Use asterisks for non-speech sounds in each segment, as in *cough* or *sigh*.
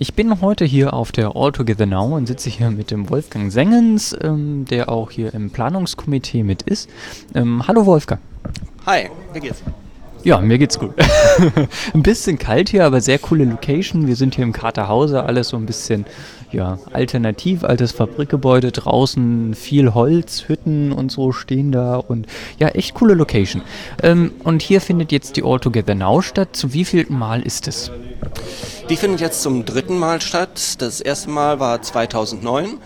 Ich bin heute hier auf der All Together Now und sitze hier mit dem Wolfgang Sengens, ähm, der auch hier im Planungskomitee mit ist. Ähm, hallo Wolfgang. Hi, wie geht's? Ja, mir geht's gut. *laughs* ein bisschen kalt hier, aber sehr coole Location. Wir sind hier im Katerhause, alles so ein bisschen ja, alternativ, altes Fabrikgebäude draußen, viel Holz, Hütten und so stehen da und ja, echt coole Location. Ähm, und hier findet jetzt die All Together Now statt. Zu wievielten Mal ist es? Die findet jetzt zum dritten Mal statt. Das erste Mal war 2009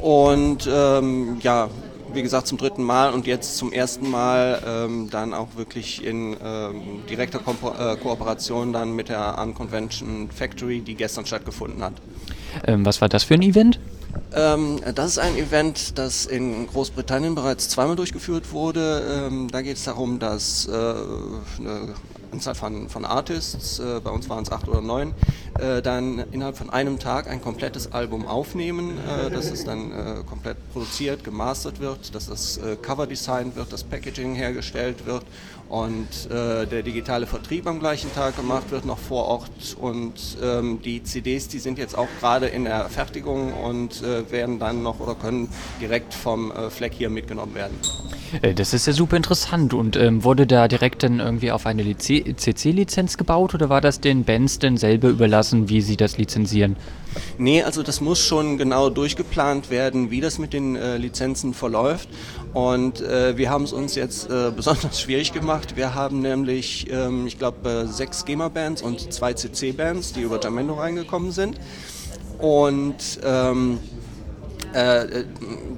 und ähm, ja, wie gesagt, zum dritten Mal und jetzt zum ersten Mal ähm, dann auch wirklich in ähm, direkter Ko äh, Kooperation dann mit der Unconvention Factory, die gestern stattgefunden hat. Ähm, was war das für ein Event? Ähm, das ist ein Event, das in Großbritannien bereits zweimal durchgeführt wurde. Ähm, da geht es darum, dass äh, eine Anzahl von, von Artists, äh, bei uns waren es acht oder neun, äh, dann innerhalb von einem Tag ein komplettes Album aufnehmen, äh, dass es dann äh, komplett produziert, gemastert wird, dass das äh, Cover designt wird, das Packaging hergestellt wird und äh, der digitale Vertrieb am gleichen Tag gemacht wird, noch vor Ort und ähm, die CDs, die sind jetzt auch gerade in der Fertigung und werden dann noch oder können direkt vom Fleck hier mitgenommen werden. Das ist ja super interessant und ähm, wurde da direkt dann irgendwie auf eine CC-Lizenz gebaut oder war das den Bands denn selber überlassen, wie sie das lizenzieren? Nee, also das muss schon genau durchgeplant werden, wie das mit den äh, Lizenzen verläuft. Und äh, wir haben es uns jetzt äh, *laughs* besonders schwierig gemacht. Wir haben nämlich, ähm, ich glaube, äh, sechs GEMA-Bands und zwei CC-Bands, die über Jamendo reingekommen sind. Und ähm, äh,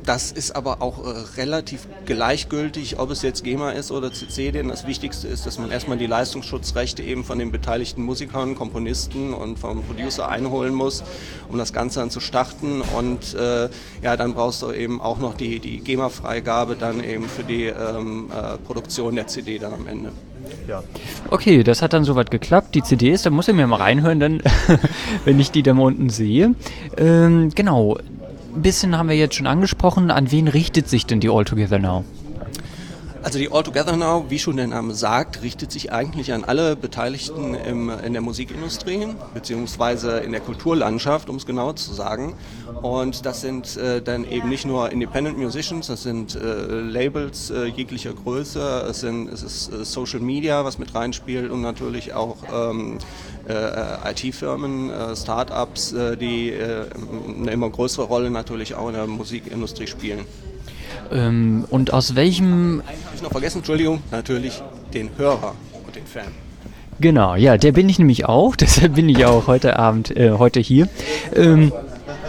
das ist aber auch äh, relativ gleichgültig, ob es jetzt GEMA ist oder CC, denn das Wichtigste ist, dass man erstmal die Leistungsschutzrechte eben von den beteiligten Musikern, Komponisten und vom Producer einholen muss, um das Ganze dann zu starten. Und äh, ja, dann brauchst du eben auch noch die, die GEMA-Freigabe dann eben für die ähm, äh, Produktion der CD dann am Ende. Ja. Okay, das hat dann soweit geklappt. Die CDs, da muss ich mir mal reinhören, dann, *laughs* wenn ich die da mal unten sehe. Ähm, genau, ein bisschen haben wir jetzt schon angesprochen. An wen richtet sich denn die All Together Now? Also die All Together Now, wie schon der Name sagt, richtet sich eigentlich an alle Beteiligten im, in der Musikindustrie beziehungsweise in der Kulturlandschaft, um es genau zu sagen. Und das sind äh, dann eben nicht nur Independent Musicians, das sind äh, Labels äh, jeglicher Größe, es, sind, es ist äh, Social Media, was mit reinspielt und natürlich auch ähm, äh, IT-Firmen, äh, Start-ups, die eine immer größere Rolle natürlich auch in der Musikindustrie spielen. Ähm, und aus welchem... Ich noch vergessen, Entschuldigung, natürlich den Hörer und den Fan. Genau, ja, der bin ich nämlich auch, *laughs* deshalb bin ich auch heute Abend, äh, heute hier. Ähm,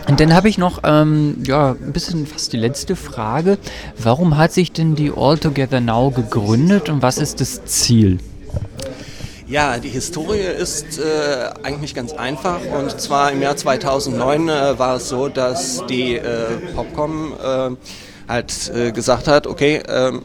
und dann habe ich noch ähm, ja, ein bisschen fast die letzte Frage. Warum hat sich denn die All Together Now gegründet und was ist das Ziel? Ja, die Historie ist äh, eigentlich ganz einfach. Und zwar im Jahr 2009 äh, war es so, dass die äh, Popcom äh, halt äh, gesagt hat, okay, ähm,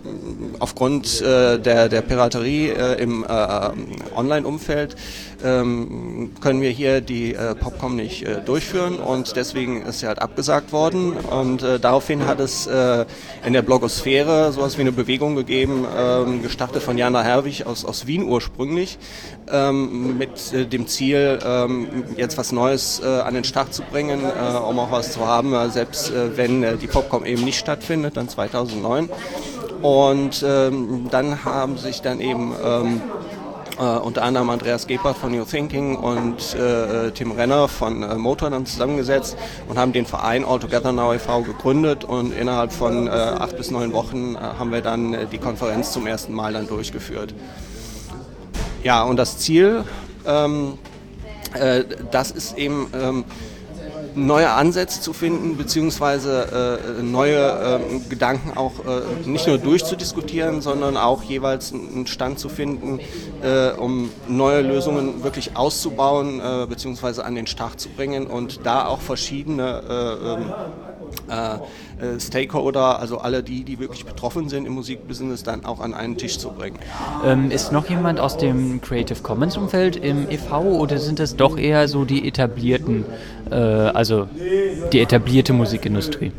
aufgrund äh, der, der Piraterie äh, im äh, Online-Umfeld ähm, können wir hier die äh, Popcom nicht äh, durchführen und deswegen ist sie halt abgesagt worden und äh, daraufhin hat es äh, in der Blogosphäre sowas wie eine Bewegung gegeben, ähm, gestartet von Jana Herwig aus, aus Wien ursprünglich, ähm, mit äh, dem Ziel, ähm, jetzt was Neues äh, an den Start zu bringen, äh, um auch was zu haben, äh, selbst äh, wenn äh, die Popcom eben nicht stattfindet, dann 2009. Und ähm, dann haben sich dann eben ähm, äh, unter anderem Andreas Gebhardt von New Thinking und äh, Tim Renner von äh, Motor dann zusammengesetzt und haben den Verein All Together Now e.V. gegründet und innerhalb von äh, acht bis neun Wochen äh, haben wir dann äh, die Konferenz zum ersten Mal dann durchgeführt. Ja, und das Ziel, ähm, das ist eben ähm, neue Ansätze zu finden, beziehungsweise äh, neue äh, Gedanken auch äh, nicht nur durchzudiskutieren, sondern auch jeweils einen Stand zu finden, äh, um neue Lösungen wirklich auszubauen, äh, beziehungsweise an den Start zu bringen und da auch verschiedene äh, ähm, äh, Stakeholder, also alle die, die wirklich betroffen sind im Musikbusiness, dann auch an einen Tisch zu bringen. Ähm, ist noch jemand aus dem Creative Commons Umfeld im e.V. oder sind es doch eher so die etablierten, äh, also die etablierte Musikindustrie?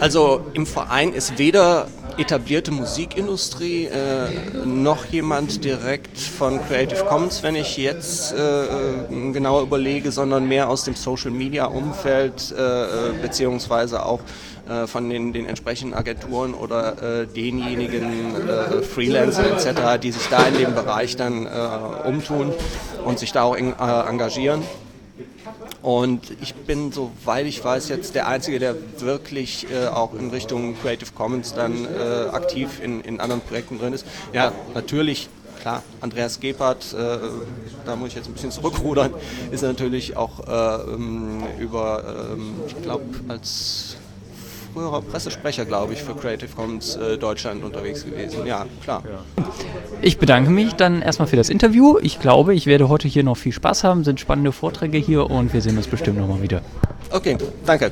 Also im Verein ist weder etablierte Musikindustrie, äh, noch jemand direkt von Creative Commons, wenn ich jetzt äh, genauer überlege, sondern mehr aus dem Social Media Umfeld, äh, äh beziehungsweise auch äh, von den, den entsprechenden Agenturen oder denjenigen Freelancer etc., die sich da in dem Bereich dann umtun und sich da auch engagieren. Und ich bin, soweit ich weiß, jetzt der Einzige, der wirklich äh, auch in Richtung Creative Commons dann äh, aktiv in, in anderen Projekten drin ist. Ja, natürlich, klar, Andreas Gebhardt, äh, da muss ich jetzt ein bisschen zurückrudern, ist natürlich auch ähm, über, ähm, ich glaube, als früherer Pressesprecher, glaube ich, für Creative Commons äh, Deutschland unterwegs gewesen. Ja, klar. Ich bedanke mich dann erstmal für das Interview. Ich glaube, ich werde heute hier noch viel Spaß haben, sind spannende Vorträge hier und wir sehen uns bestimmt nochmal wieder. Okay, danke.